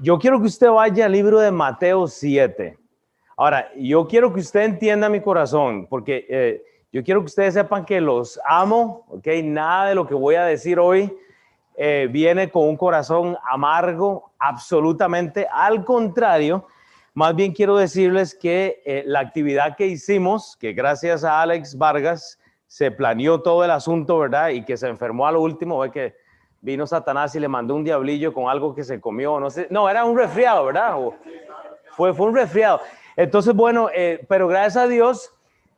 yo quiero que usted vaya al libro de Mateo 7. Ahora, yo quiero que usted entienda mi corazón, porque eh, yo quiero que ustedes sepan que los amo, ¿ok? Nada de lo que voy a decir hoy eh, viene con un corazón amargo, absolutamente. Al contrario, más bien quiero decirles que eh, la actividad que hicimos, que gracias a Alex Vargas se planeó todo el asunto, ¿verdad? Y que se enfermó a lo último, ve que vino Satanás y le mandó un diablillo con algo que se comió, no sé, no, era un resfriado, ¿verdad? fue, fue un resfriado. Entonces, bueno, eh, pero gracias a Dios,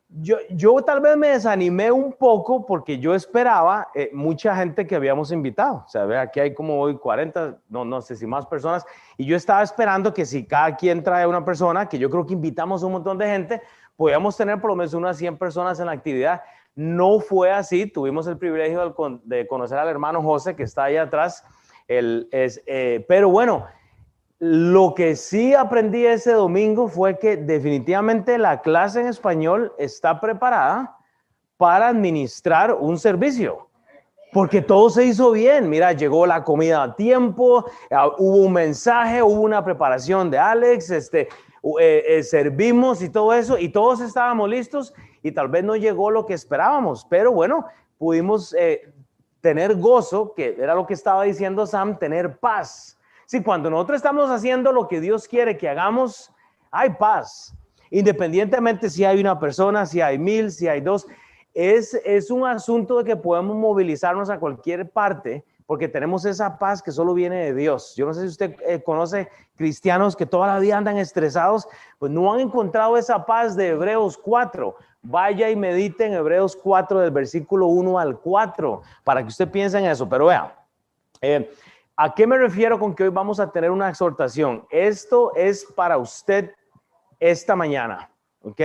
yo, yo tal vez me desanimé un poco porque yo esperaba eh, mucha gente que habíamos invitado. O sea, ve, aquí hay como hoy 40, no, no sé si más personas, y yo estaba esperando que si cada quien trae una persona, que yo creo que invitamos un montón de gente, podíamos tener por lo menos unas 100 personas en la actividad. No fue así, tuvimos el privilegio de conocer al hermano José que está ahí atrás, eh, pero bueno, lo que sí aprendí ese domingo fue que definitivamente la clase en español está preparada para administrar un servicio. Porque todo se hizo bien. Mira, llegó la comida a tiempo, ah, hubo un mensaje, hubo una preparación de Alex, este, eh, eh, servimos y todo eso, y todos estábamos listos y tal vez no llegó lo que esperábamos, pero bueno, pudimos eh, tener gozo, que era lo que estaba diciendo Sam, tener paz. Si cuando nosotros estamos haciendo lo que Dios quiere que hagamos, hay paz. Independientemente si hay una persona, si hay mil, si hay dos, es, es un asunto de que podemos movilizarnos a cualquier parte porque tenemos esa paz que solo viene de Dios. Yo no sé si usted eh, conoce cristianos que toda la vida andan estresados, pues no han encontrado esa paz de Hebreos 4. Vaya y medite en Hebreos 4 del versículo 1 al 4 para que usted piense en eso. Pero vea, eh, ¿a qué me refiero con que hoy vamos a tener una exhortación? Esto es para usted esta mañana, ¿ok?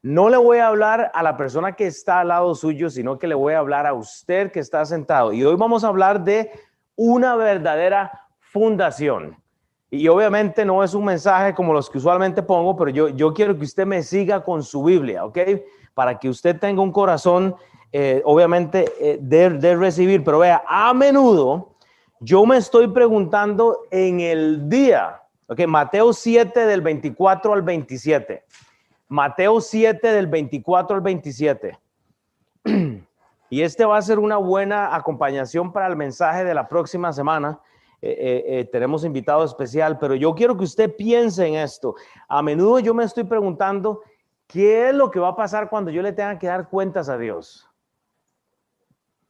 No le voy a hablar a la persona que está al lado suyo, sino que le voy a hablar a usted que está sentado. Y hoy vamos a hablar de una verdadera fundación. Y obviamente no es un mensaje como los que usualmente pongo, pero yo, yo quiero que usted me siga con su Biblia, ¿ok? Para que usted tenga un corazón, eh, obviamente, eh, de, recibir. Pero vea, a menudo yo me estoy preguntando en el día, ¿ok? Mateo 7 del 24 al 27. Mateo 7 del 24 al 27. Y este va a ser una buena acompañación para el mensaje de la próxima semana. Eh, tenemos invitado especial, pero yo quiero que usted piense en esto. A menudo yo me estoy preguntando, ¿qué es lo que va a pasar cuando yo le tenga que dar cuentas a Dios?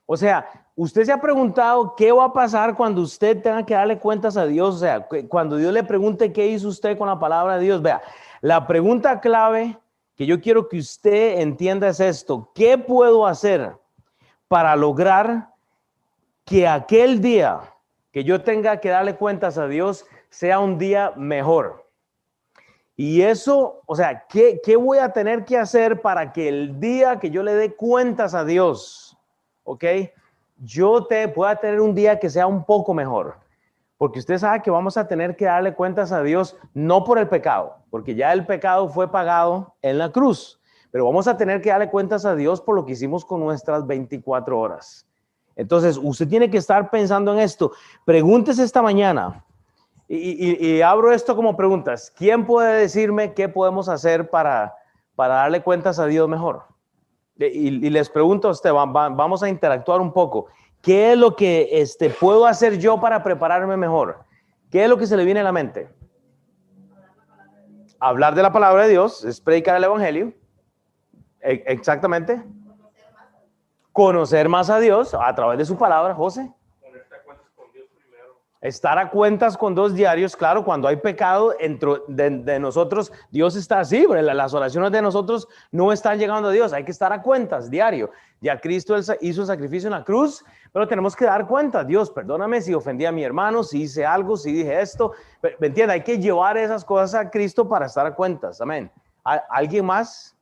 O sea, usted se ha preguntado qué va a pasar cuando usted tenga que darle cuentas a Dios. O sea, cuando Dios le pregunte qué hizo usted con la palabra de Dios. Vea, la pregunta clave que yo quiero que usted entienda es esto. ¿Qué puedo hacer para lograr que aquel día que yo tenga que darle cuentas a Dios sea un día mejor? Y eso, o sea, ¿qué, ¿qué, voy a tener que hacer para que el día que yo le dé cuentas a Dios, ok, yo te pueda tener un día que sea un poco mejor? Porque usted sabe que vamos a tener que darle cuentas a Dios no por el pecado, porque ya el pecado fue pagado en la cruz, pero vamos a tener que darle cuentas a Dios por lo que hicimos con nuestras 24 horas. Entonces, usted tiene que estar pensando en esto. Pregúntese esta mañana, y, abro esto como preguntas, ¿quién puede decirme qué podemos hacer para, para darle cuentas a Dios mejor? Y, les pregunto a usted, vamos a interactuar un poco. ¿Qué es lo que este, puedo hacer yo para prepararme mejor? ¿Qué es lo que se le viene a la mente? Hablar de la palabra de Dios, es predicar el Evangelio. E, exactamente. Conocer más a Dios a través de su palabra, José. Estar a cuentas con dos diarios, claro, cuando hay pecado dentro de, nosotros, Dios está así, las oraciones de nosotros no están llegando a Dios, hay que estar a cuentas diario. Ya Cristo hizo un sacrificio en la cruz, pero tenemos que dar cuenta, Dios, perdóname si ofendí a mi hermano, si hice algo, si dije esto, ¿me entiende? Hay que llevar esas cosas a Cristo para estar a cuentas, amén. ¿Alguien más?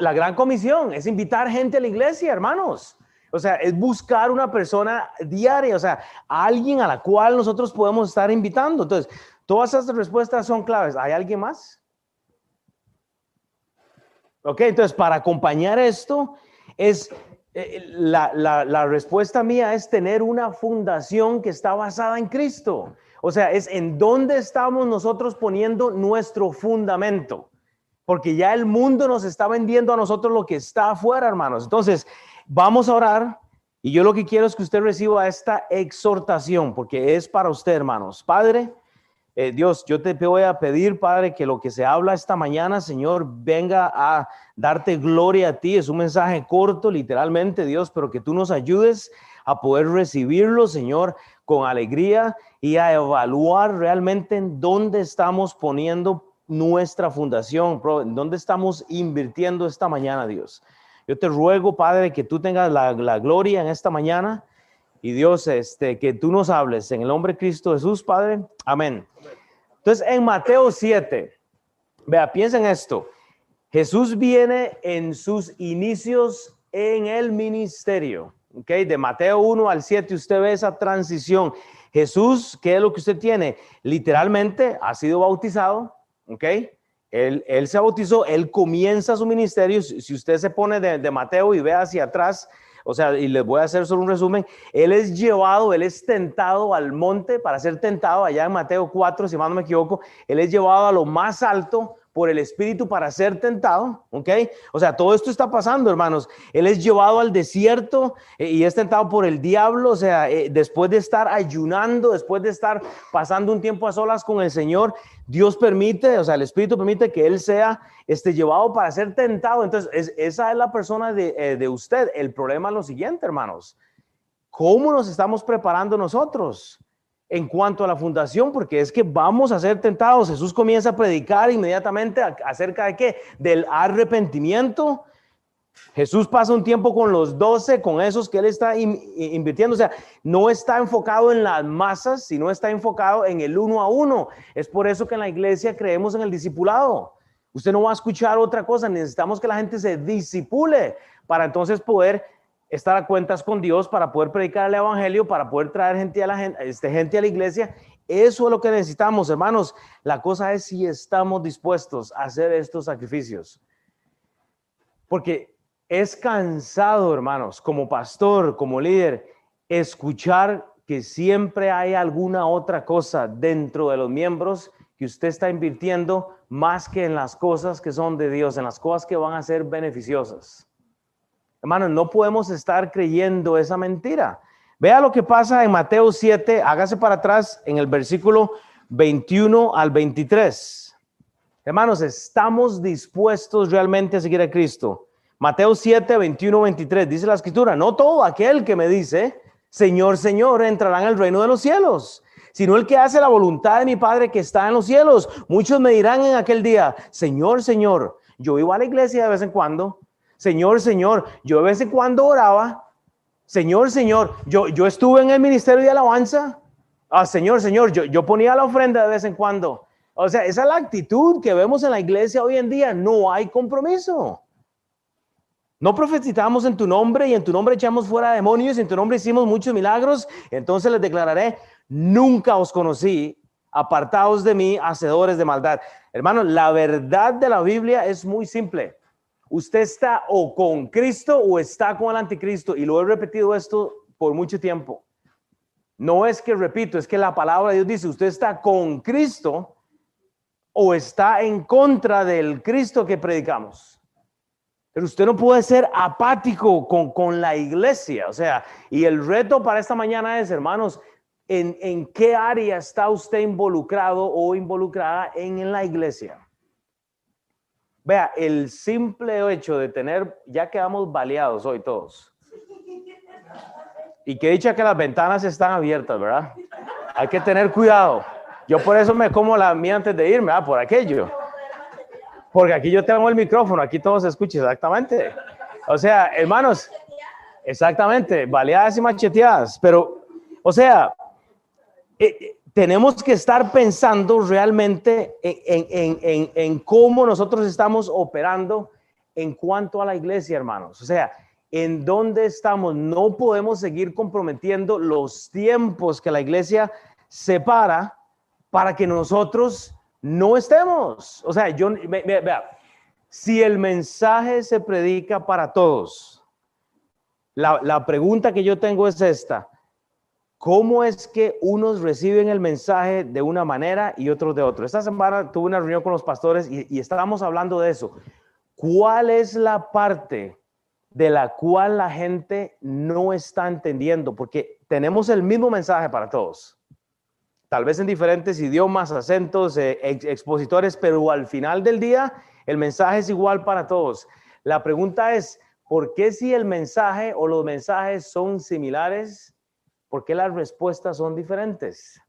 La gran comisión es invitar gente a la iglesia, hermanos. O sea, es buscar una persona diaria, o sea, alguien a la cual nosotros podemos estar invitando. Entonces, todas esas respuestas son claves. ¿Hay alguien más? Ok, entonces para acompañar esto es Eh, la, la, respuesta mía es tener una fundación que está basada en Cristo. O sea, es en dónde estamos nosotros poniendo nuestro fundamento. Porque ya el mundo nos está vendiendo a nosotros lo que está afuera, hermanos. Entonces, vamos a orar. Y yo lo que quiero es que usted reciba esta exhortación, porque es para usted, hermanos. Padre, eh, Dios, yo te voy a pedir, Padre, que lo que se habla esta mañana, Señor, venga a darte gloria a ti. Es un mensaje corto, literalmente, Dios, pero que tú nos ayudes a poder recibirlo, Señor, con alegría y a evaluar realmente en dónde estamos poniendo nuestra fundación, en dónde estamos invirtiendo esta mañana, Dios. Yo te ruego, Padre, que tú tengas la, la gloria en esta mañana y Dios, este, que tú nos hables en el nombre de Cristo Jesús, Padre. Amén. Entonces, en Mateo 7, vea, piensen esto. Jesús viene en sus inicios en el ministerio, ¿ok? De Mateo 1 al 7, usted ve esa transición. Jesús, ¿qué es lo que usted tiene? Literalmente ha sido bautizado, ¿ok? Él, se bautizó, él comienza su ministerio. Si usted se pone de, de Mateo y ve hacia atrás, o sea, y les voy a hacer solo un resumen. Él es llevado, él es tentado al monte para ser tentado, allá en Mateo 4, si mal no me equivoco. Él es llevado a lo más alto por el Espíritu para ser tentado, ¿ok? O sea, todo esto está pasando, hermanos. Él es llevado al desierto eh, y es tentado por el diablo, o sea, eh, después de estar ayunando, después de estar pasando un tiempo a solas con el Señor, Dios permite, o sea, el Espíritu permite que Él sea este, llevado para ser tentado. Entonces, esa es la persona de, eh, de usted. El problema es lo siguiente, hermanos. ¿Cómo nos estamos preparando nosotros? En cuanto a la fundación, porque es que vamos a ser tentados. Jesús comienza a predicar inmediatamente acerca de qué? Del arrepentimiento. Jesús pasa un tiempo con los doce, con esos que él está invirtiendo. O sea, no está enfocado en las masas, sino está enfocado en el uno a uno. Es por eso que en la iglesia creemos en el discipulado. Usted no va a escuchar otra cosa. Necesitamos que la gente se disipule para entonces poder estar a cuentas con Dios para poder predicar el Evangelio, para poder traer gente a la, este, gente a la iglesia. Eso es lo que necesitamos, hermanos. La cosa es si estamos dispuestos a hacer estos sacrificios. Porque es cansado, hermanos, como pastor, como líder, escuchar que siempre hay alguna otra cosa dentro de los miembros que usted está invirtiendo más que en las cosas que son de Dios, en las cosas que van a ser beneficiosas. Hermanos, no podemos estar creyendo esa mentira. Vea lo que pasa en Mateo 7, hágase para atrás en el versículo 21 al 23. Hermanos, estamos dispuestos realmente a seguir a Cristo. Mateo 7, 21, 23, dice la escritura, no todo aquel que me dice, Señor, Señor, entrará en el reino de los cielos, sino el que hace la voluntad de mi Padre que está en los cielos. Muchos me dirán en aquel día, Señor, Señor, yo iba a la iglesia de vez en cuando, Señor, Señor, yo de vez en cuando oraba. Señor, Señor, yo, yo estuve en el ministerio de alabanza. Ah, Señor, Señor, yo, yo ponía la ofrenda de vez en cuando. O sea, esa es la actitud que vemos en la iglesia hoy en día. No hay compromiso. No profetizamos en tu nombre y en tu nombre echamos fuera demonios y en tu nombre hicimos muchos milagros. Entonces les declararé, nunca os conocí, apartados de mí, hacedores de maldad. Hermanos, la verdad de la Biblia es muy simple usted está o con Cristo o está con el anticristo. Y lo he repetido esto por mucho tiempo. No es que repito, es que la palabra de Dios dice, usted está con Cristo o está en contra del Cristo que predicamos. Pero usted no puede ser apático con, con la iglesia. O sea, y el reto para esta mañana es, hermanos, ¿en, en qué área está usted involucrado o involucrada en la iglesia? Vea, el simple hecho de tener, ya quedamos baleados hoy todos. Y que dicha que las ventanas están abiertas, ¿verdad? Hay que tener cuidado. Yo por eso me como la mía antes de irme, ¿verdad? por aquello. Porque aquí yo tengo el micrófono, aquí todo se escucha exactamente. O sea, hermanos, exactamente, baleadas y macheteadas. Pero, o sea, eh, tenemos que estar pensando realmente en, cómo nosotros estamos operando en cuanto a la iglesia, hermanos. O sea, en dónde estamos. No podemos seguir comprometiendo los tiempos que la iglesia separa para que nosotros no estemos. O sea, yo, vea, si el mensaje se predica para todos, La, la pregunta que yo tengo es esta. ¿Cómo es que unos reciben el mensaje de una manera y otros de otra? Esta semana tuve una reunión con los pastores y, y estábamos hablando de eso. ¿Cuál es la parte de la cual la gente no está entendiendo? Porque tenemos el mismo mensaje para todos tal vez en diferentes idiomas, acentos, eh, expositores, pero al final del día el mensaje es igual para todos. La pregunta es, ¿por qué si el mensaje o los mensajes son similares, por qué las respuestas son diferentes?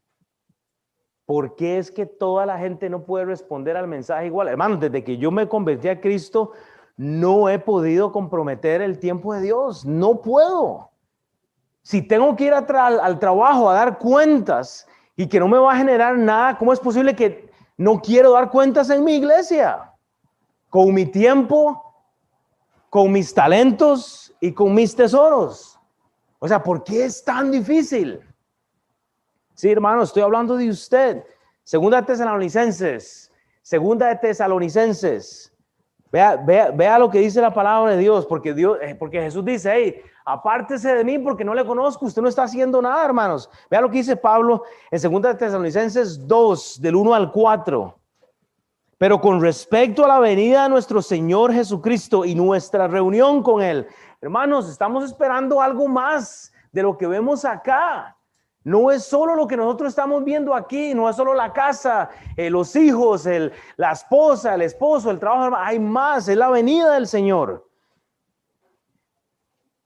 ¿Por qué es que toda la gente no puede responder al mensaje igual? Hermano, desde que yo me convertí a Cristo, no he podido comprometer el tiempo de Dios. No puedo. Si tengo que ir al trabajo a dar cuentas y que no me va a generar nada, ¿cómo es posible que no quiero dar cuentas en mi iglesia? Con mi tiempo, con mis talentos y con mis tesoros. O sea, ¿por qué es tan difícil? Sí, hermano, estoy hablando de usted. Segunda de Tesalonicenses. Segunda de Tesalonicenses. Vea, vea, vea lo que dice la palabra de Dios, porque, Dios, eh, porque Jesús dice, hey, apártese de mí porque no le conozco, usted no está haciendo nada, hermanos. Vea lo que dice Pablo en 2 Tesalonicenses 2, del 1 al 4. Pero con respecto a la venida de nuestro Señor Jesucristo y nuestra reunión con Él, hermanos, estamos esperando algo más de lo que vemos acá. No es solo lo que nosotros estamos viendo aquí, no es solo la casa, eh, los hijos, el, la esposa, el esposo, el trabajo, hay más, es la venida del Señor.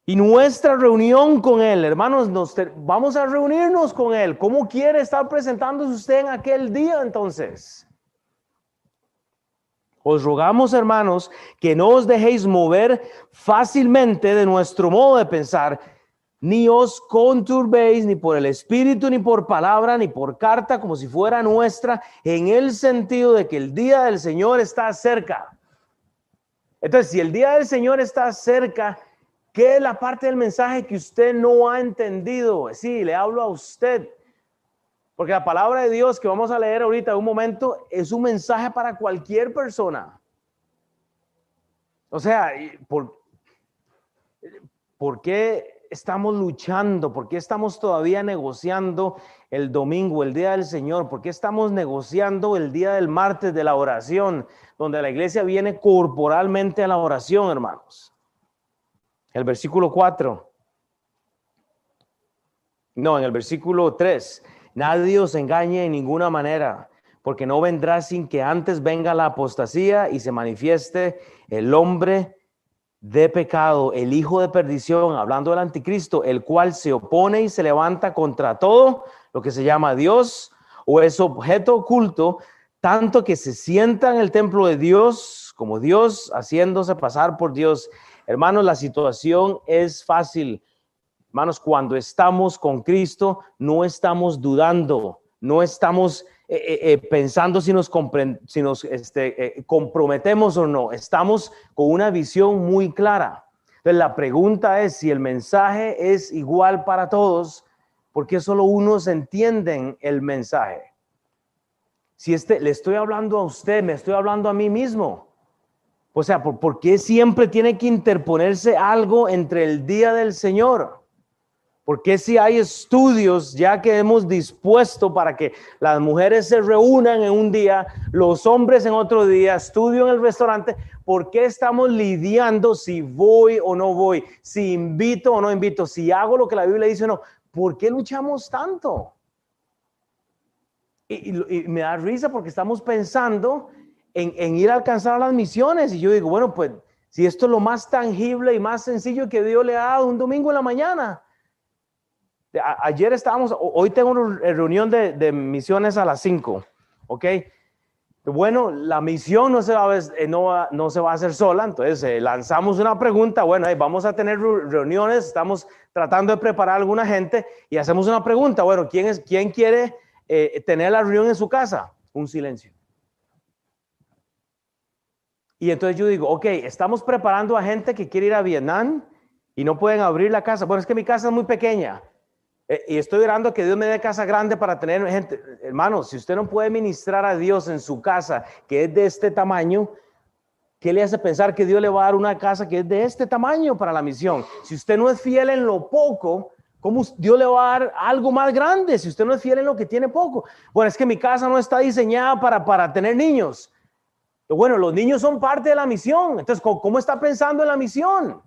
Y nuestra reunión con Él, hermanos, nos vamos a reunirnos con Él. ¿Cómo quiere estar presentándose usted en aquel día entonces? Os rogamos, hermanos, que no os dejéis mover fácilmente de nuestro modo de pensar, ni os conturbéis ni por el espíritu, ni por palabra, ni por carta, como si fuera nuestra, en el sentido de que el día del Señor está cerca. Entonces, si el día del Señor está cerca, ¿Qué es la parte del mensaje que usted no ha entendido? Sí, le hablo a usted. Porque la palabra de Dios que vamos a leer ahorita en un momento es un mensaje para cualquier persona. O sea, ¿por, ¿por qué estamos luchando? ¿Por qué estamos todavía negociando el domingo, el día del Señor? ¿Por qué estamos negociando el día del martes de la oración, donde la iglesia viene corporalmente a la oración, hermanos? El versículo 4. No, en el versículo 3. Nadie os engañe en ninguna manera, porque no vendrá sin que antes venga la apostasía y se manifieste el hombre de pecado, el hijo de perdición, hablando del anticristo, el cual se opone y se levanta contra todo lo que se llama Dios o es objeto oculto, tanto que se sienta en el templo de Dios como Dios, haciéndose pasar por Dios. Hermanos, la situación es fácil. Hermanos, cuando estamos con Cristo, no estamos dudando, no estamos eh, eh, eh, pensando si nos, si nos este, comprometemos o no. Estamos con una visión muy clara. Entonces, la pregunta es si el mensaje es igual para todos, ¿por qué solo unos entienden el mensaje? Si este, le estoy hablando a usted, me estoy hablando a mí mismo. O sea, ¿por, qué siempre tiene que interponerse algo entre el día del Señor? ¿Por qué si hay estudios ya que hemos dispuesto para que las mujeres se reúnan en un día, los hombres en otro día, estudio en el restaurante? ¿Por qué estamos lidiando si voy o no voy, si invito o no invito, si hago lo que la Biblia dice o no? ¿Por qué luchamos tanto? y me da risa porque estamos pensando en, ir a alcanzar las misiones. Y yo digo, bueno, pues si esto es lo más tangible y más sencillo que Dios le ha dado un domingo en la mañana. Ayer estábamos, hoy tengo una reunión de, misiones a las 5, ¿ok? Bueno, la misión no se va a, eh, no, no se va a hacer sola, entonces eh, lanzamos una pregunta, bueno, vamos a tener reuniones, estamos tratando de preparar a alguna gente y hacemos una pregunta, bueno, ¿quién, es, quién quiere eh, tener la reunión en su casa? Un silencio. Y entonces yo digo, ok, estamos preparando a gente que quiere ir a Vietnam y no pueden abrir la casa. Bueno, es que mi casa es muy pequeña. Eh, y estoy orando que Dios me dé casa grande para tener gente. Hermano, si usted no puede ministrar a Dios en su casa, que es de este tamaño, ¿Qué le hace pensar que Dios le va a dar una casa que es de este tamaño para la misión? Si usted no es fiel en lo poco, ¿cómo Dios le va a dar algo más grande si usted no es fiel en lo que tiene poco? Bueno, es que mi casa no está diseñada para, para tener niños. Bueno, los niños son parte de la misión. Entonces, ¿cómo está pensando en la misión?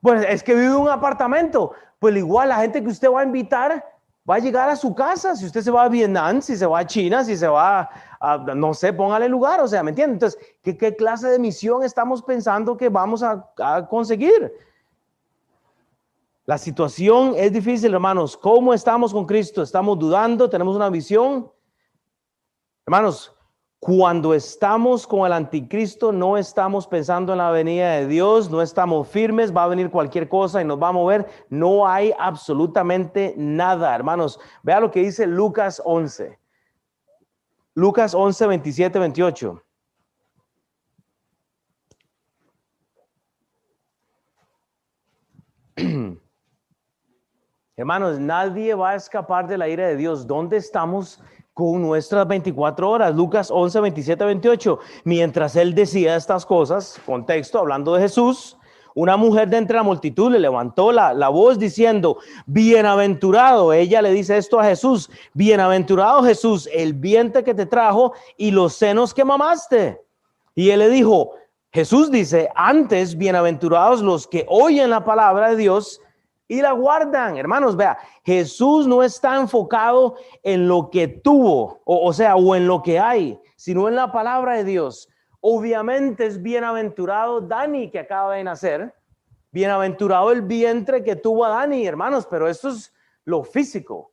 Pues es que vive en un apartamento. Pues igual la gente que usted va a invitar va a llegar a su casa. Si usted se va a Vietnam, si se va a China, si se va no sé, póngale lugar, o sea, ¿me entiende? Entonces, ¿qué, clase de misión estamos pensando que vamos a, a conseguir? La situación es difícil, hermanos. ¿Cómo estamos con Cristo? ¿Estamos dudando? ¿Tenemos una visión? Hermanos, cuando estamos con el anticristo, no estamos pensando en la venida de Dios, no estamos firmes, va a venir cualquier cosa y nos va a mover. No hay absolutamente nada, hermanos. Vea lo que dice Lucas 11. Lucas 11, 27, 28. Hermanos, nadie va a escapar de la ira de Dios. ¿Dónde estamos con nuestras 24 horas? Lucas 11, 27, 28. Mientras él decía estas cosas, contexto, hablando de Jesús, una mujer de entre la multitud le levantó la, la, voz diciendo, bienaventurado, ella le dice esto a Jesús, bienaventurado Jesús, el vientre que te trajo y los senos que mamaste. Y él le dijo, Jesús dice, antes bienaventurados los que oyen la palabra de Dios y la guardan. Hermanos, vea, Jesús no está enfocado en lo que tuvo, o, sea, o en lo que hay, sino en la palabra de Dios. Obviamente es bienaventurado Dani que acaba de nacer, bienaventurado el vientre que tuvo a Dani, hermanos, pero esto es lo físico.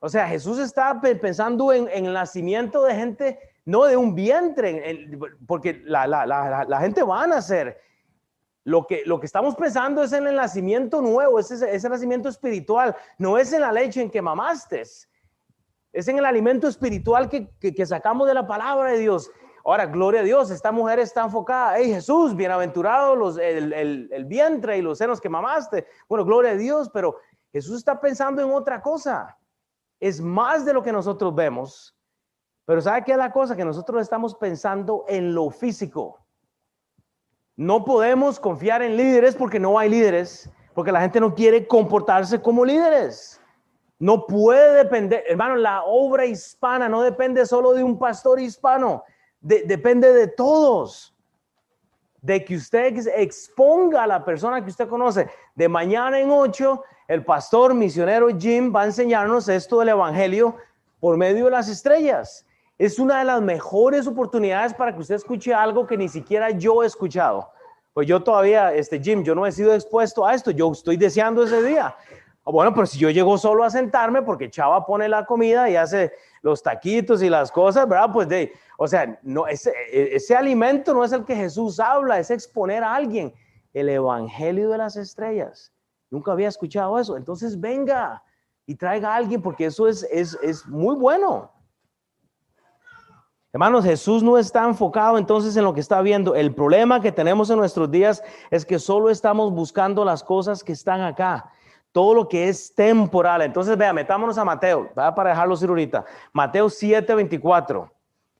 O sea, Jesús está pensando en, el nacimiento de gente, no de un vientre, porque la, gente va a nacer. Lo que, lo que estamos pensando es en el nacimiento nuevo, ese, ese nacimiento espiritual, no es en la leche en que mamaste, es en el alimento espiritual que, que sacamos de la palabra de Dios. Ahora, gloria a Dios, esta mujer está enfocada. Hey, Jesús, bienaventurado los, el, vientre y los senos que mamaste. Bueno, gloria a Dios, pero Jesús está pensando en otra cosa. Es más de lo que nosotros vemos. Pero ¿sabe qué es la cosa? Que nosotros estamos pensando en lo físico. No podemos confiar en líderes porque no hay líderes, porque la gente no quiere comportarse como líderes. No puede depender, hermano, la obra hispana no depende solo de un pastor hispano depende de todos. De que usted exponga a la persona que usted conoce. De mañana en ocho, el pastor misionero Jim va a enseñarnos esto del Evangelio por medio de las estrellas. Es una de las mejores oportunidades para que usted escuche algo que ni siquiera yo he escuchado. Pues yo todavía, este Jim, yo no he sido expuesto a esto, yo estoy deseando ese día. Bueno, pero si yo llego solo a sentarme porque Chava pone la comida y hace los taquitos y las cosas, ¿verdad? Pues de, o sea, no, ese, ese alimento no es el que Jesús habla, es exponer a alguien el evangelio de las estrellas. Nunca había escuchado eso. Entonces venga y traiga a alguien porque eso es, es, es muy bueno. Hermanos, Jesús no está enfocado entonces en lo que está viendo. El problema que tenemos en nuestros días es que solo estamos buscando las cosas que están acá todo lo que es temporal. Entonces, vea, metámonos a Mateo, para dejarlo ir ahorita. Mateo 7, 24.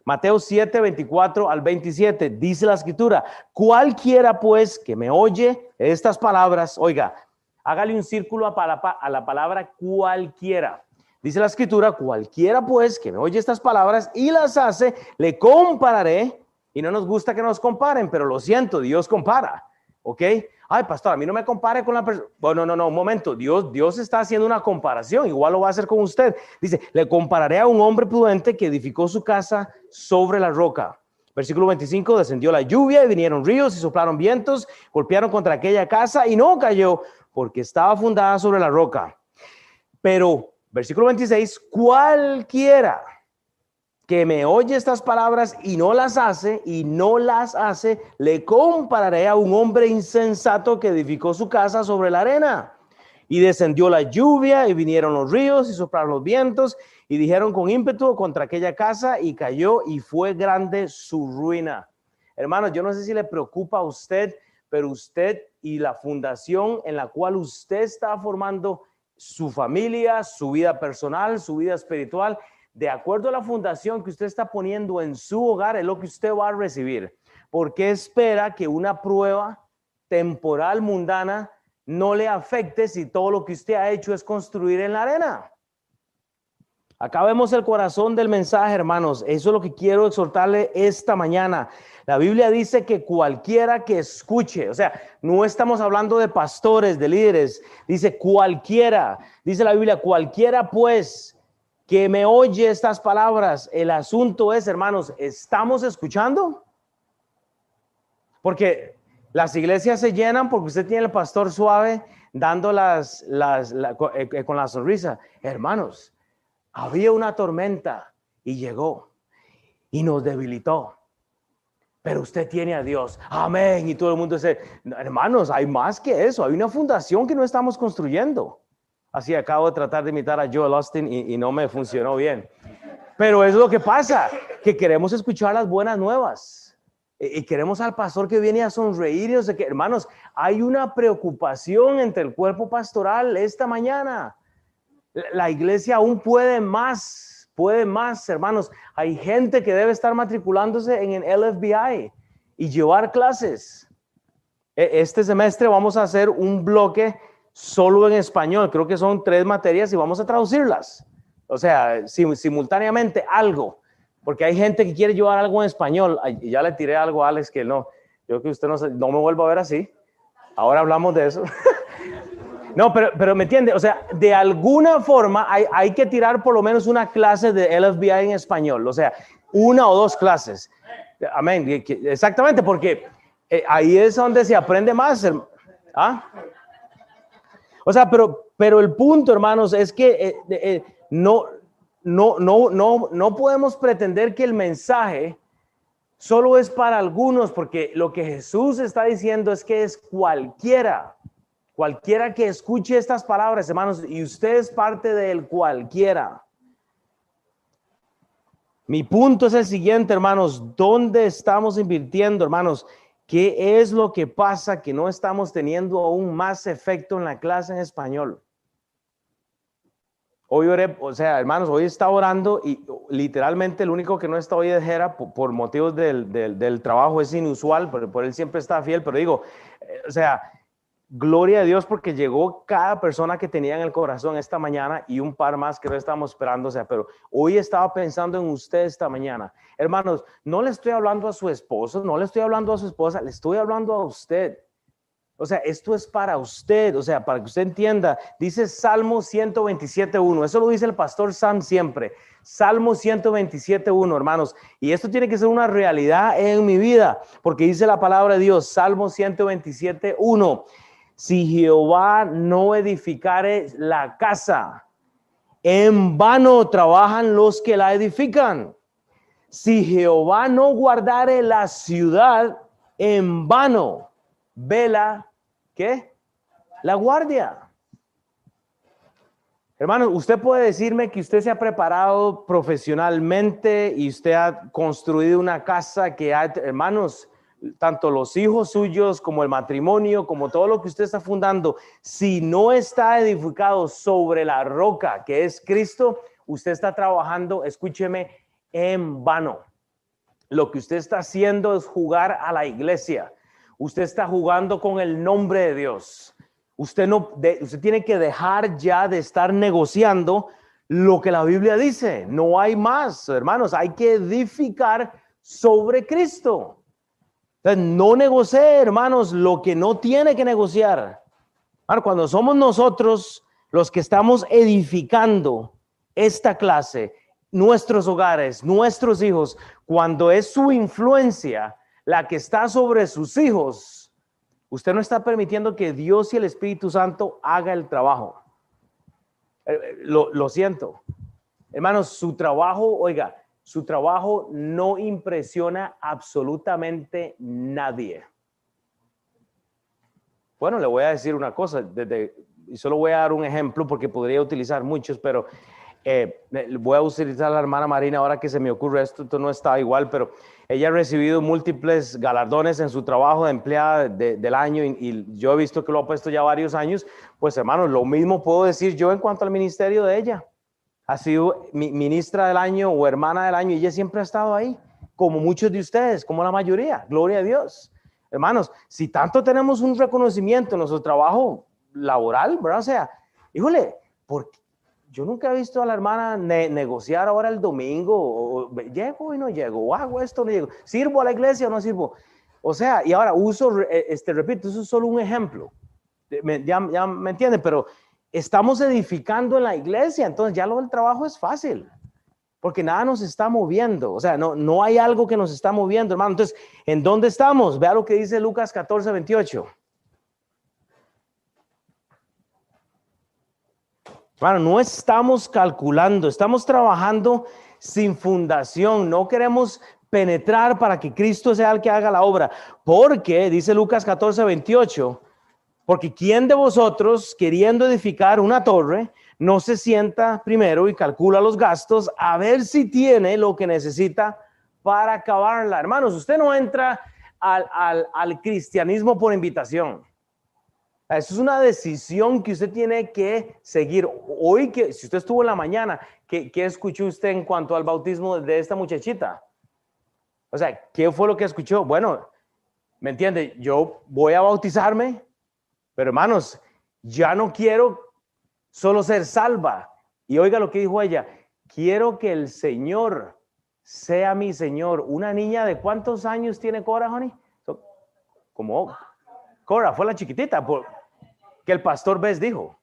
Mateo 7, 24 al 27. Dice la escritura, cualquiera pues que me oye estas palabras, oiga, hágale un círculo a la palabra cualquiera. Dice la escritura, cualquiera pues que me oye estas palabras y las hace, le compararé. Y no nos gusta que nos comparen, pero lo siento, Dios compara. ¿Ok? ay, pastor, a mí no me compare con la persona. Bueno, no, no, un momento, Dios, Dios está haciendo una comparación, igual lo va a hacer con usted. Dice, le compararé a un hombre prudente que edificó su casa sobre la roca. Versículo 25, descendió la lluvia y vinieron ríos y soplaron vientos, golpearon contra aquella casa y no cayó porque estaba fundada sobre la roca. Pero, versículo 26, cualquiera que me oye estas palabras y no las hace, y no las hace, le compararé a un hombre insensato que edificó su casa sobre la arena. Y descendió la lluvia y vinieron los ríos y soplaron los vientos y dijeron con ímpetu contra aquella casa y cayó y fue grande su ruina. Hermanos, yo no sé si le preocupa a usted, pero usted y la fundación en la cual usted está formando su familia, su vida personal, su vida espiritual, de acuerdo a la fundación que usted está poniendo en su hogar, es lo que usted va a recibir. ¿por qué espera que una prueba temporal mundana no le afecte si todo lo que usted ha hecho es construir en la arena? Acá vemos el corazón del mensaje, hermanos. Eso es lo que quiero exhortarle esta mañana. La Biblia dice que cualquiera que escuche, o sea, no estamos hablando de pastores, de líderes, dice cualquiera, dice la Biblia, cualquiera pues que me oye estas palabras. El asunto es, hermanos, ¿estamos escuchando? Porque las iglesias se llenan porque usted tiene el pastor suave dando las, las eh, con la sonrisa. Hermanos, había una tormenta y llegó y nos debilitó. Pero usted tiene a Dios. Amén. Y todo el mundo dice, hermanos, hay más que eso. Hay una fundación que no estamos construyendo. Así acabo de tratar de imitar a Joel Austin y, no me funcionó bien. Pero es lo que pasa, que queremos escuchar las buenas nuevas. Y, queremos al pastor que viene a sonreír. Y que, hermanos, hay una preocupación entre el cuerpo pastoral esta mañana. La iglesia aún puede más, puede más, hermanos. Hay gente que debe estar matriculándose en el LFBI y llevar clases. E, este semestre vamos a hacer un bloque solo en español. Creo que son tres materias y vamos a traducirlas. O sea, simultáneamente algo. Porque hay gente que quiere llevar algo en español. Y ya le tiré algo a Alex que no. Yo que usted no, no me vuelva a ver así. Ahora hablamos de eso. No, pero, pero me entiende, o sea, de alguna forma hay, que tirar por lo menos una clase de LFBI en español, o sea, una o dos clases. Amén, exactamente, porque eh, ahí es donde se aprende más. ¿Ah? O sea, pero, pero el punto, hermanos, es que eh, eh, no, no, no, no, no podemos pretender que el mensaje solo es para algunos, porque lo que Jesús está diciendo es que es cualquiera. Cualquiera que escuche estas palabras, hermanos, y usted es parte del cualquiera. Mi punto es el siguiente, hermanos. ¿Dónde estamos invirtiendo, hermanos? ¿Qué es lo que pasa que no estamos teniendo aún más efecto en la clase en español? Hoy oré, o sea, hermanos, hoy está orando y literalmente el único que no está hoy de Jera por, motivos del, trabajo es inusual, pero por él siempre está fiel, pero digo, eh, o sea, Gloria a Dios porque llegó cada persona que tenía en el corazón esta mañana y un par más que no estábamos esperando. O sea, pero hoy estaba pensando en usted esta mañana. Hermanos, no le estoy hablando a su esposo, no le estoy hablando a su esposa, le estoy hablando a usted. O sea, esto es para usted, o sea, para que usted entienda. Dice Salmo 127.1, eso lo dice el pastor Sam siempre. Salmo 127.1, hermanos. Y esto tiene que ser una realidad en mi vida, porque dice la palabra de Dios, Salmo 127.1 si Jehová no edificare la casa, en vano trabajan los que la edifican. Si Jehová no guardare la ciudad, en vano vela, ¿qué? La guardia. Hermano, usted puede decirme que usted se ha preparado profesionalmente y usted ha construido una casa que ha, hermanos, tanto los hijos suyos como el matrimonio, como todo lo que usted está fundando, si no está edificado sobre la roca que es Cristo, usted está trabajando, escúcheme, en vano. Lo que usted está haciendo es jugar a la iglesia. Usted está jugando con el nombre de Dios. Usted no, usted tiene que dejar ya de estar negociando lo que la Biblia dice. No hay más, hermanos. Hay que edificar sobre Cristo. Entonces, no negocie, hermanos, lo que no tiene que negociar. Cuando somos nosotros los que estamos edificando esta clase, nuestros hogares, nuestros hijos, cuando es su influencia la que está sobre sus hijos, usted no está permitiendo que Dios y el Espíritu Santo haga el trabajo. Eh, eh, lo, lo siento. Hermanos, su trabajo, oiga, su trabajo no impresiona absolutamente nadie. Bueno, le voy a decir una cosa, desde, y solo voy a dar un ejemplo porque podría utilizar muchos, pero eh, voy a utilizar a la hermana Marina ahora que se me ocurre esto, esto no está igual, pero ella ha recibido múltiples galardones en su trabajo de empleada del año y, yo he visto que lo ha puesto ya varios años, pues hermanos, lo mismo puedo decir yo en cuanto al ministerio de ella ha sido ministra del año o hermana del año y ella siempre ha estado ahí como muchos de ustedes, como la mayoría. Gloria a Dios. Hermanos, si tanto tenemos un reconocimiento en nuestro trabajo laboral, ¿verdad? O sea, híjole, porque yo nunca he visto a la hermana negociar ahora el domingo, o, llego y no llego, o hago esto, no llego, sirvo a la iglesia o no sirvo. O sea, y ahora uso, eh, este, repito, eso es solo un ejemplo. ya, ya me entienden, pero estamos edificando en la iglesia, entonces ya lo del trabajo es fácil porque nada nos está moviendo, o sea, no, no hay algo que nos está moviendo, hermano. Entonces, ¿en dónde estamos? Vea lo que dice Lucas 14, 28. Bueno, no estamos calculando, estamos trabajando sin fundación, no queremos penetrar para que Cristo sea el que haga la obra, porque, dice Lucas 14, 28, porque ¿quién de vosotros, queriendo edificar una torre, no se sienta primero y calcula los gastos a ver si tiene lo que necesita para acabarla. Hermanos, usted no entra al, cristianismo por invitación. Eso es una decisión que usted tiene que seguir. Hoy, que si usted estuvo en la mañana, ¿qué, ¿qué, escuchó usted en cuanto al bautismo de esta muchachita? O sea, ¿qué fue lo que escuchó? Bueno, ¿me entiende? Yo voy a bautizarme, hermanos, ya no quiero solo ser salva. Y oiga lo que dijo ella, quiero que el Señor sea mi Señor. Una niña de cuántos años tiene Cora, honey? Como Cora, fue la chiquitita por, que el pastor Bess dijo.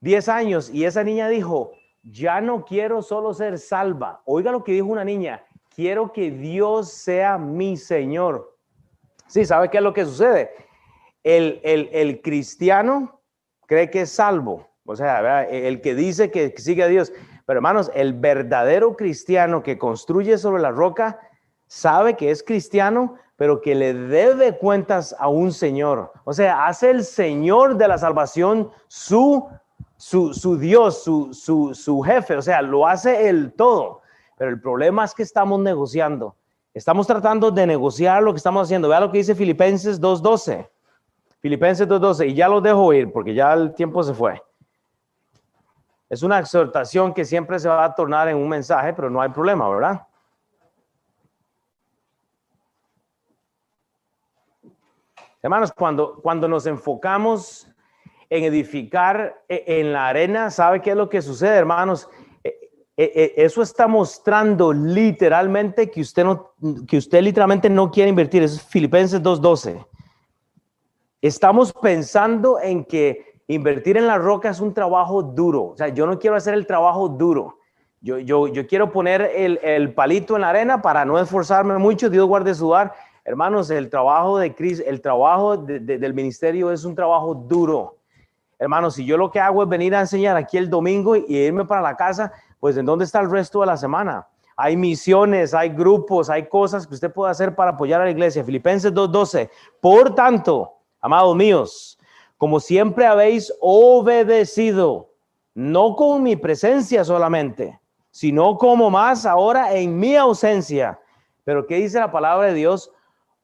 Diez años y esa niña dijo, ya no quiero solo ser salva. Oiga lo que dijo una niña, quiero que Dios sea mi Señor. Sí, ¿sabe qué es lo que sucede? El, el, el cristiano cree que es salvo. O sea, el que dice que sigue a Dios. Pero hermanos, el verdadero cristiano que construye sobre la roca sabe que es cristiano, pero que le debe cuentas a un Señor. O sea, hace el Señor de la salvación su, su, su Dios, su, su, su jefe. O sea, lo hace el todo. Pero el problema es que estamos negociando. Estamos tratando de negociar lo que estamos haciendo. Vea lo que dice Filipenses 2.12. Filipenses 2.12, y ya lo dejo ir porque ya el tiempo se fue. Es una exhortación que siempre se va a tornar en un mensaje, pero no hay problema, ¿verdad? Hermanos, cuando, cuando nos enfocamos en edificar e, en la arena, ¿sabe qué es lo que sucede, hermanos? E, e, eso está mostrando literalmente que usted no, que usted literalmente no quiere invertir. Eso es Filipenses 2.12 estamos pensando en que invertir en la roca es un trabajo duro. O sea, yo no quiero hacer el trabajo duro. Yo, yo, yo quiero poner el, el, palito en la arena para no esforzarme mucho. Dios guarde sudar. Hermanos, el trabajo de Cris, el trabajo del ministerio es un trabajo duro. Hermanos, si yo lo que hago es venir a enseñar aquí el domingo y irme para la casa, pues ¿en dónde está el resto de la semana? Hay misiones, hay grupos, hay cosas que usted puede hacer para apoyar a la iglesia. Filipenses 2.12. Por tanto, Amados míos, como siempre habéis obedecido, no con mi presencia solamente, sino como más ahora en mi ausencia. Pero ¿qué dice la palabra de Dios?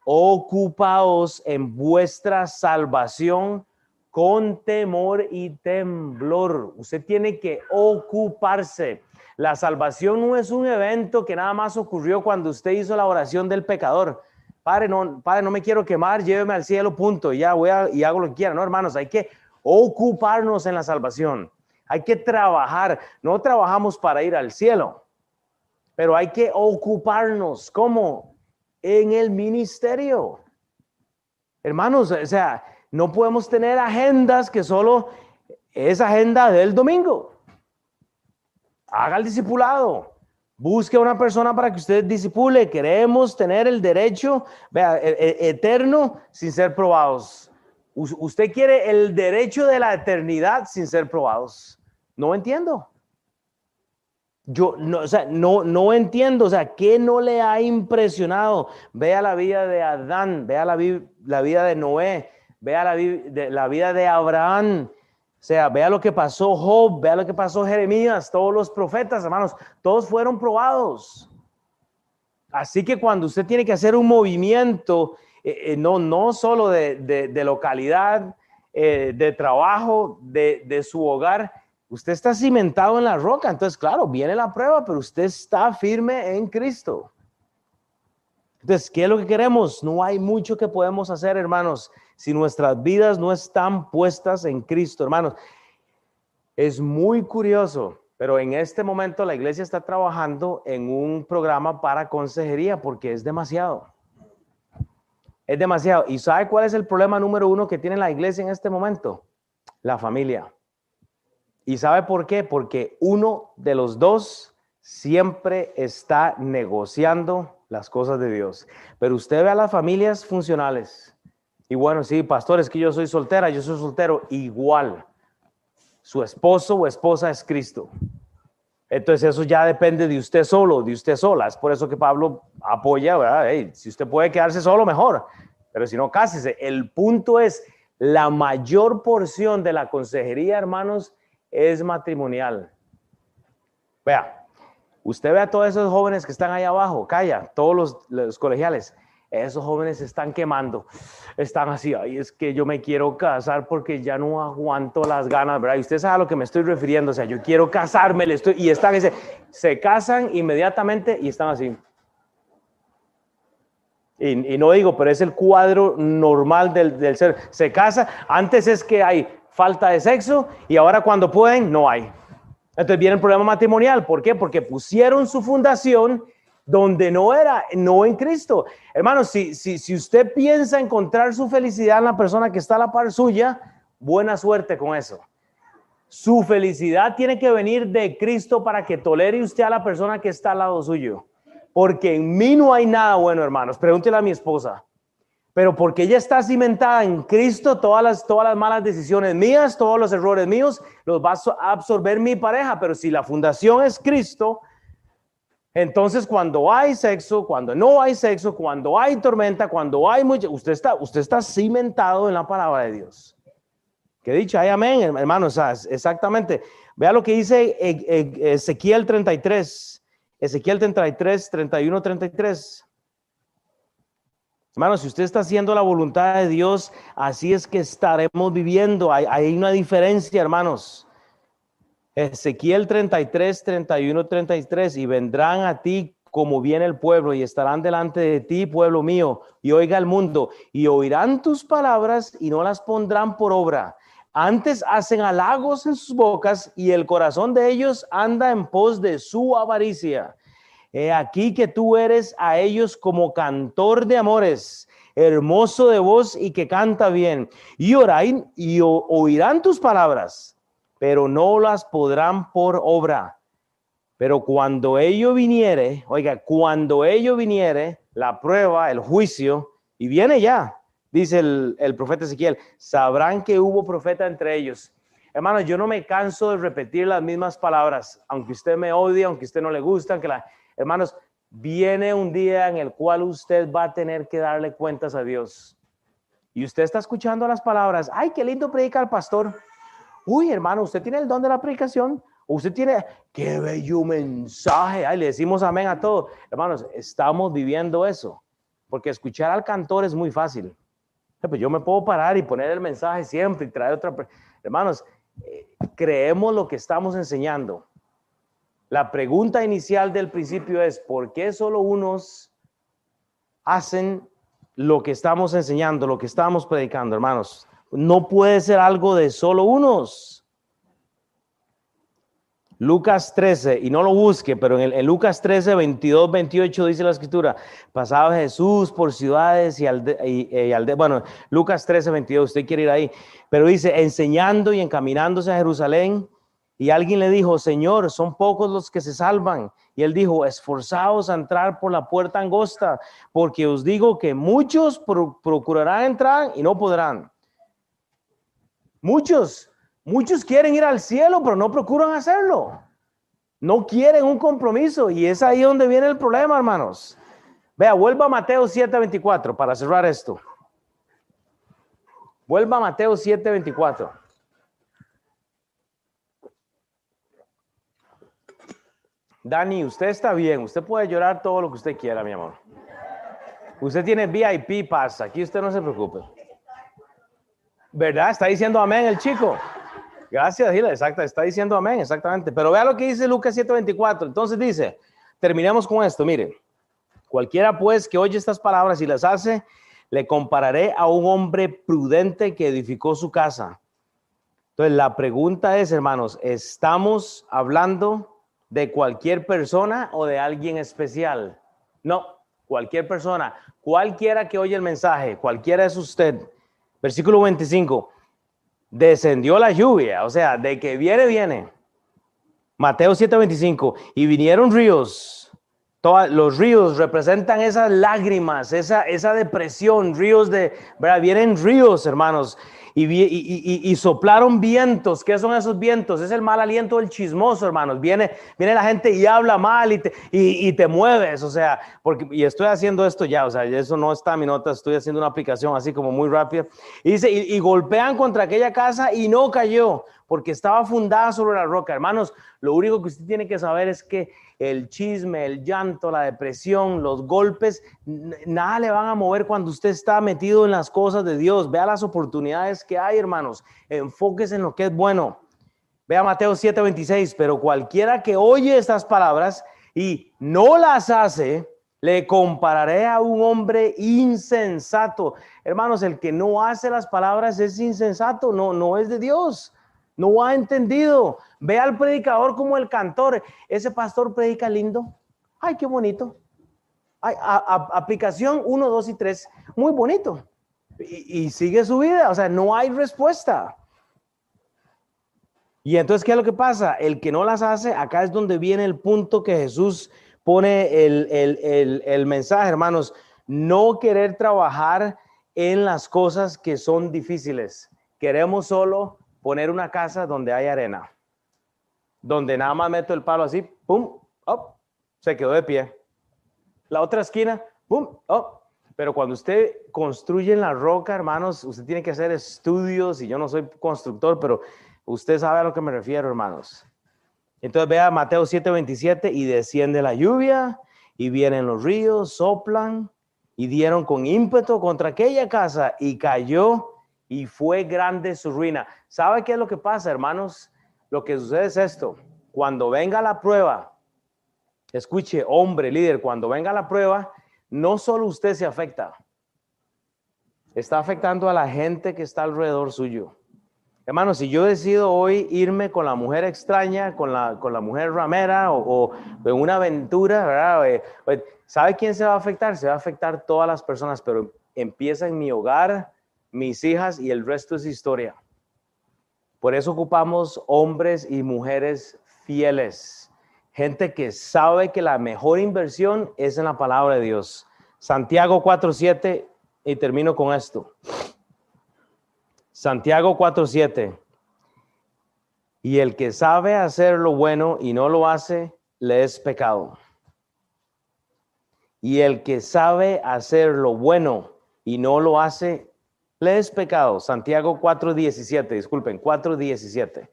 Ocupaos en vuestra salvación con temor y temblor. Usted tiene que ocuparse. La salvación no es un evento que nada más ocurrió cuando usted hizo la oración del pecador. Padre, no, padre, no me quiero quemar, lléveme al cielo, punto, ya voy a, y hago lo que quiera. No, hermanos, hay que ocuparnos en la salvación. Hay que trabajar. No trabajamos para ir al cielo, pero hay que ocuparnos. ¿Cómo? En el ministerio. Hermanos, o sea, no podemos tener agendas que solo es agenda del domingo. Haga el discipulado. Busque a una persona para que usted disipule. Queremos tener el derecho vea, e, e, eterno sin ser probados. usted quiere el derecho de la eternidad sin ser probados. No entiendo. Yo no, o sea, no, no entiendo, o sea, ¿qué no le ha impresionado? Vea la vida de Adán, vea la, la vida de Noé, vea la, la vida de Abraham, o sea, vea lo que pasó Job, vea lo que pasó Jeremías, todos los profetas, hermanos, todos fueron probados. Así que cuando usted tiene que hacer un movimiento, eh, eh, no, no solo de, localidad, eh, de trabajo, de, de su hogar, usted está cimentado en la roca. Entonces, claro, viene la prueba, pero usted está firme en Cristo. Entonces, ¿qué es lo que queremos? No hay mucho que podemos hacer, hermanos, si nuestras vidas no están puestas en Cristo, hermanos. Es muy curioso, pero en este momento la iglesia está trabajando en un programa para consejería porque es demasiado. Es demasiado. ¿Y sabe cuál es el problema número uno que tiene la iglesia en este momento? La familia. ¿Y sabe por qué? Porque uno de los dos siempre está negociando las cosas de Dios. Pero usted ve a las familias funcionales. Y bueno, sí, pastor, es que yo soy soltera, yo soy soltero. Igual, su esposo o esposa es Cristo. Entonces eso ya depende de usted solo, de usted sola. Es por eso que Pablo apoya, ¿verdad? si usted puede quedarse solo, mejor. Pero si no, cásese. El punto es, la mayor porción de la consejería, hermanos, es matrimonial. Vea, Usted ve a todos esos jóvenes que están ahí abajo, calla, todos los, colegiales, esos jóvenes están quemando, están así, ay, es que yo me quiero casar porque ya no aguanto las ganas, ¿verdad? Y usted sabe a lo que me estoy refiriendo, o sea, yo quiero casarme, y están, se, se casan inmediatamente y están así. Y, no digo, pero es el cuadro normal del, del ser. Se casa, antes es que hay falta de sexo y ahora cuando pueden, no hay. Entonces viene el problema matrimonial. ¿Por qué? Porque pusieron su fundación donde no era, no en Cristo. Hermanos, si, si, si usted piensa encontrar su felicidad en la persona que está a la par suya, buena suerte con eso. Su felicidad tiene que venir de Cristo para que tolere usted a la persona que está al lado suyo. Porque en mí no hay nada bueno, hermanos. Pregúntele a mi esposa pero porque ella está cimentada en Cristo, todas las, todas las malas decisiones mías, todos los errores míos, los va a absorber mi pareja. Pero si la fundación es Cristo, entonces cuando hay sexo, cuando no hay sexo, cuando hay tormenta, cuando hay mucho, usted está, usted está cimentado en la palabra de Dios. Que dicho, hay amén, hermanos, exactamente. Vea lo que dice e, e, Ezequiel 33, Ezequiel 33, 31, 33. Hermanos, si usted está haciendo la voluntad de Dios, así es que estaremos viviendo. Hay una diferencia, hermanos. Ezequiel 33, 31, 33, y vendrán a ti como viene el pueblo y estarán delante de ti, pueblo mío, y oiga el mundo, y oirán tus palabras y no las pondrán por obra. Antes hacen halagos en sus bocas y el corazón de ellos anda en pos de su avaricia. He aquí que tú eres a ellos como cantor de amores, hermoso de voz y que canta bien. Y, oirán, y oirán tus palabras, pero no las podrán por obra. Pero cuando ello viniere, oiga, cuando ello viniere, la prueba, el juicio, y viene ya, dice el, el profeta Ezequiel, sabrán que hubo profeta entre ellos. Hermano, yo no me canso de repetir las mismas palabras, aunque usted me odie, aunque usted no le gusta, aunque la, Hermanos, viene un día en el cual usted va a tener que darle cuentas a Dios. Y usted está escuchando las palabras, ay, qué lindo predica el pastor. Uy, hermano, usted tiene el don de la predicación. Usted tiene, qué bello mensaje. Ay, le decimos amén a todo. Hermanos, estamos viviendo eso. Porque escuchar al cantor es muy fácil. Pues yo me puedo parar y poner el mensaje siempre y traer otra. Hermanos, eh, creemos lo que estamos enseñando. La pregunta inicial del principio es, ¿por qué solo unos hacen lo que estamos enseñando, lo que estamos predicando, hermanos? No puede ser algo de solo unos. Lucas 13, y no lo busque, pero en, Lucas 13, 22, 28 dice la escritura, pasaba Jesús por ciudades y aldeas, y, bueno, Lucas 13, 22, usted quiere ir ahí, pero dice, enseñando y encaminándose a Jerusalén, y alguien le dijo, Señor, son pocos los que se salvan. Y él dijo, esforzaos a entrar por la puerta angosta, porque os digo que muchos procurarán entrar y no podrán. Muchos, muchos quieren ir al cielo, pero no procuran hacerlo. No quieren un compromiso. Y es ahí donde viene el problema, hermanos. Vea, vuelva a Mateo 7:24 para cerrar esto. Vuelva a Mateo 7:24. Dani, usted está bien, usted puede llorar todo lo que usted quiera, mi amor. Usted tiene VIP pasa, aquí usted no se preocupe. ¿Verdad? Está diciendo amén el chico. Gracias, Gila, exacto, está diciendo amén, exactamente. Pero vea lo que dice Lucas 7:24. Entonces dice, terminemos con esto, mire. Cualquiera pues que oye estas palabras y las hace, le compararé a un hombre prudente que edificó su casa. Entonces, la pregunta es, hermanos, ¿estamos hablando de cualquier persona o de alguien especial? No, cualquier persona, cualquiera que oye el mensaje, cualquiera es usted. Versículo 25, descendió la lluvia, o sea, de que viene, viene. Mateo 7:25, y vinieron ríos los ríos representan esas lágrimas, esa, esa depresión, ríos de, ¿verdad? Vienen ríos, hermanos, y, soplaron vientos. ¿Qué son esos vientos? Es el mal aliento del chismoso, hermanos. Viene, viene la gente y habla mal y te, y, te mueves, o sea, porque, y estoy haciendo esto ya, o sea, eso no está en mi nota, estoy haciendo una aplicación así como muy rápida. Y dice, y golpean contra aquella casa y no cayó, porque estaba fundada sobre la roca. Hermanos, lo único que usted tiene que saber es que el chisme, el llanto, la depresión, los golpes, nada le van a mover cuando usted está metido en las cosas de Dios. Vea las oportunidades que hay, hermanos. Enfóquese en lo que es bueno. Vea Mateo 7:26, pero cualquiera que oye estas palabras y no las hace, le compararé a un hombre insensato. Hermanos, el que no hace las palabras es insensato, no, no es de Dios no ha entendido. Ve al predicador como el cantor. Ese pastor predica lindo. Ay, qué bonito. aplicación 1, 2 y 3. Muy bonito. Y, sigue su vida. O sea, no hay respuesta. Y entonces, ¿qué es lo que pasa? El que no las hace, acá es donde viene el punto que Jesús pone el, el, el mensaje, hermanos. No querer trabajar en las cosas que son difíciles. Queremos solo poner una casa donde hay arena, donde nada más meto el palo así, pum, up, se quedó de pie. La otra esquina, pum, up. Pero cuando usted construye la roca, hermanos, usted tiene que hacer estudios, y yo no soy constructor, pero usted sabe a lo que me refiero, hermanos. Entonces vea Mateo 7:27, y desciende la lluvia, y vienen los ríos, soplan, y dieron con ímpetu contra aquella casa, y cayó y fue grande su ruina. ¿Sabe qué es lo que pasa, hermanos? Lo que sucede es esto. Cuando venga la prueba, escuche, hombre, líder, cuando venga la prueba, no solo usted se afecta, está afectando a la gente que está alrededor suyo. Hermanos, si yo decido hoy irme con la mujer extraña, con la, con la mujer ramera o, en una aventura, ¿verdad? Eh, pues, ¿Sabe quién se va a afectar? Se va a afectar todas las personas, pero empieza en mi hogar, mis hijas y el resto es historia. Por eso ocupamos hombres y mujeres fieles, gente que sabe que la mejor inversión es en la palabra de Dios. Santiago 4.7 y termino con esto. Santiago 4.7. Y el que sabe hacer lo bueno y no lo hace, le es pecado. Y el que sabe hacer lo bueno y no lo hace, les pecado, Santiago 4.17, disculpen, 4.17.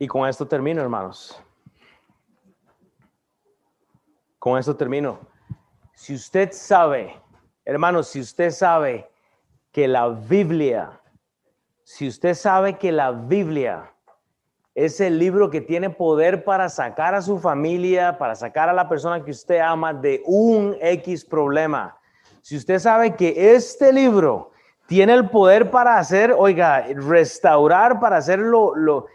Y con esto termino, hermanos. Con esto termino. Si usted sabe, hermanos, si usted sabe que la Biblia, si usted sabe que la Biblia es el libro que tiene poder para sacar a su familia, para sacar a la persona que usted ama de un X problema. Si usted sabe que este libro tiene el poder para hacer, oiga, restaurar, para hacerlo, lo,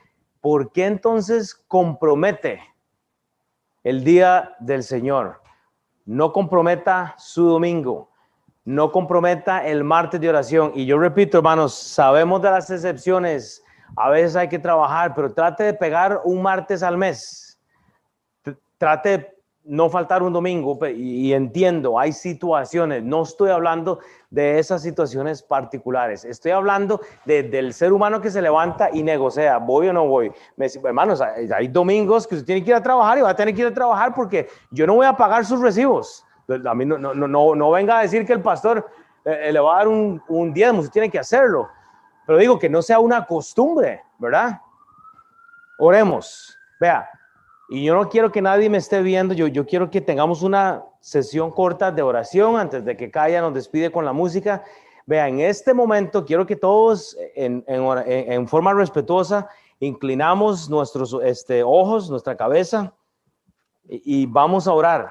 ¿por qué entonces compromete el día del Señor? No comprometa su domingo, no comprometa el martes de oración. Y yo repito, hermanos, sabemos de las excepciones a veces hay que trabajar, pero trate de pegar un martes al mes. Trate de no faltar un domingo y, entiendo, hay situaciones, no estoy hablando de esas situaciones particulares, estoy hablando del ser humano que se levanta y negocia, voy o no voy. Me, hermanos, hay, domingos que usted tiene que ir a trabajar y va a tener que ir a trabajar porque yo no voy a pagar sus recibos. A mí no, no, no, no venga a decir que el pastor eh, le va a dar un, un diezmo, usted tiene que hacerlo. Pero digo que no sea una costumbre, ¿verdad? Oremos. Vea, y yo no quiero que nadie me esté viendo, yo, yo quiero que tengamos una sesión corta de oración antes de que Calla nos despide con la música. Vea, en este momento quiero que todos en forma respetuosa inclinamos nuestros este, ojos, nuestra cabeza y vamos a orar,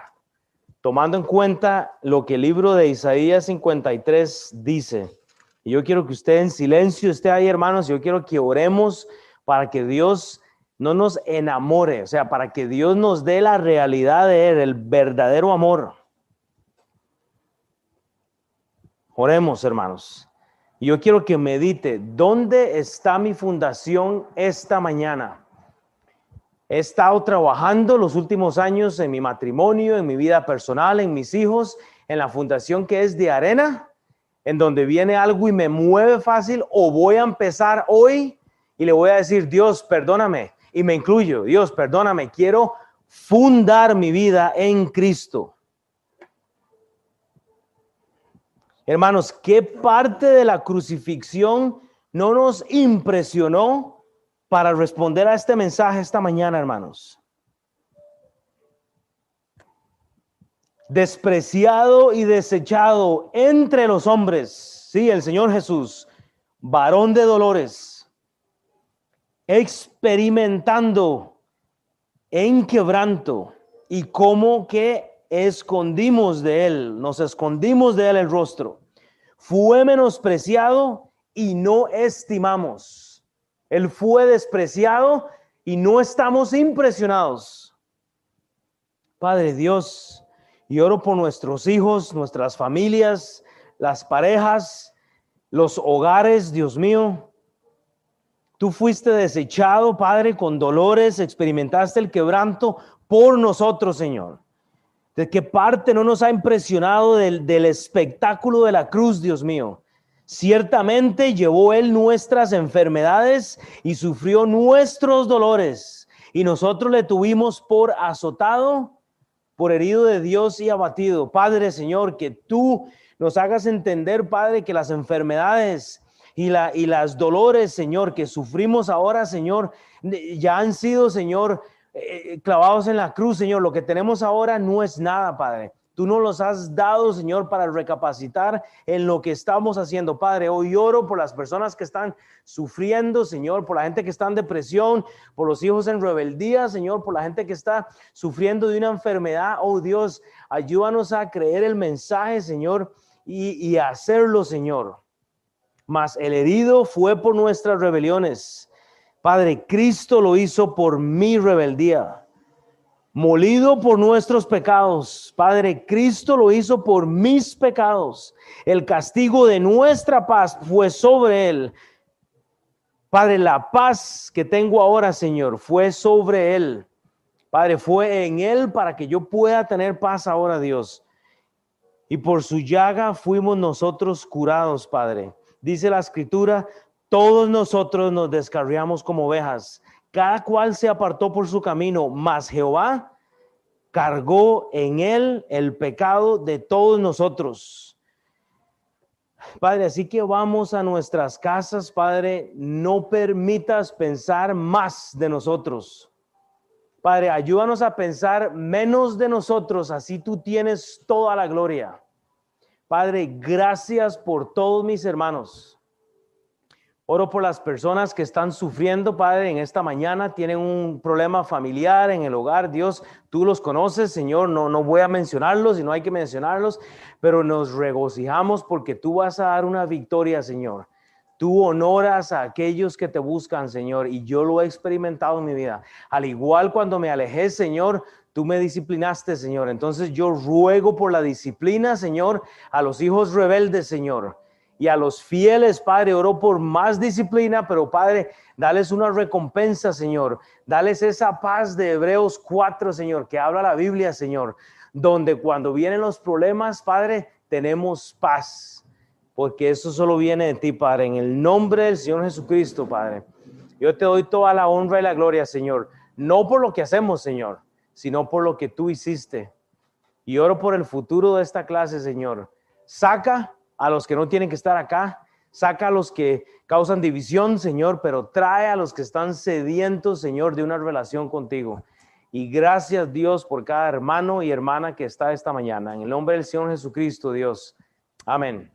tomando en cuenta lo que el libro de Isaías 53 dice. Y yo quiero que usted en silencio esté ahí, hermanos. Yo quiero que oremos para que Dios no nos enamore, o sea, para que Dios nos dé la realidad de Él, el verdadero amor. Oremos, hermanos. Yo quiero que medite, ¿dónde está mi fundación esta mañana? He estado trabajando los últimos años en mi matrimonio, en mi vida personal, en mis hijos, en la fundación que es de arena, en donde viene algo y me mueve fácil, o voy a empezar hoy y le voy a decir, Dios, perdóname, y me incluyo, Dios, perdóname, quiero fundar mi vida en Cristo. Hermanos, ¿qué parte de la crucifixión no nos impresionó para responder a este mensaje esta mañana, hermanos? Despreciado y desechado entre los hombres, sí, el Señor Jesús, varón de dolores, experimentando en quebranto y como que escondimos de él, nos escondimos de él el rostro. Fue menospreciado y no estimamos. Él fue despreciado y no estamos impresionados. Padre Dios, y oro por nuestros hijos, nuestras familias, las parejas, los hogares, Dios mío. Tú fuiste desechado, Padre, con dolores, experimentaste el quebranto por nosotros, Señor. ¿De qué parte no nos ha impresionado del, del espectáculo de la cruz, Dios mío? Ciertamente llevó Él nuestras enfermedades y sufrió nuestros dolores. Y nosotros le tuvimos por azotado, por herido de Dios y abatido. Padre, Señor, que tú nos hagas entender, Padre, que las enfermedades y, la, y las dolores, Señor, que sufrimos ahora, Señor, ya han sido, Señor, eh, clavados en la cruz, Señor. Lo que tenemos ahora no es nada, Padre. Tú nos los has dado, Señor, para recapacitar en lo que estamos haciendo. Padre, hoy oro por las personas que están sufriendo, Señor, por la gente que está en depresión, por los hijos en rebeldía, Señor, por la gente que está sufriendo de una enfermedad. Oh Dios, ayúdanos a creer el mensaje, Señor, y, y hacerlo, Señor. Mas el herido fue por nuestras rebeliones Padre, Cristo lo hizo por mi rebeldía. Molido por nuestros pecados. Padre, Cristo lo hizo por mis pecados. El castigo de nuestra paz fue sobre él. Padre, la paz que tengo ahora, Señor, fue sobre él. Padre, fue en él para que yo pueda tener paz ahora, Dios. Y por su llaga fuimos nosotros curados, Padre. Dice la escritura, todos nosotros nos descarriamos como ovejas, cada cual se apartó por su camino, mas Jehová cargó en él el pecado de todos nosotros. Padre, así que vamos a nuestras casas, Padre, no permitas pensar más de nosotros. Padre, ayúdanos a pensar menos de nosotros, así tú tienes toda la gloria. Padre, gracias por todos mis hermanos. Oro por las personas que están sufriendo, Padre, en esta mañana, tienen un problema familiar en el hogar. Dios, tú los conoces, Señor, no, no voy a mencionarlos y no hay que mencionarlos, pero nos regocijamos porque tú vas a dar una victoria, Señor. Tú honoras a aquellos que te buscan, Señor, y yo lo he experimentado en mi vida. Al igual cuando me alejé, Señor, tú me disciplinaste, Señor. Entonces yo ruego por la disciplina, Señor, a los hijos rebeldes, Señor y a los fieles, Padre, oro por más disciplina, pero Padre, dales una recompensa, Señor. Dales esa paz de Hebreos 4, Señor, que habla la Biblia, Señor, donde cuando vienen los problemas, Padre, tenemos paz, porque eso solo viene de ti, Padre, en el nombre del Señor Jesucristo, Padre. Yo te doy toda la honra y la gloria, Señor, no por lo que hacemos, Señor, sino por lo que tú hiciste. Y oro por el futuro de esta clase, Señor. Saca a los que no tienen que estar acá, saca a los que causan división, Señor, pero trae a los que están sedientos, Señor, de una relación contigo. Y gracias Dios por cada hermano y hermana que está esta mañana. En el nombre del Señor Jesucristo, Dios. Amén.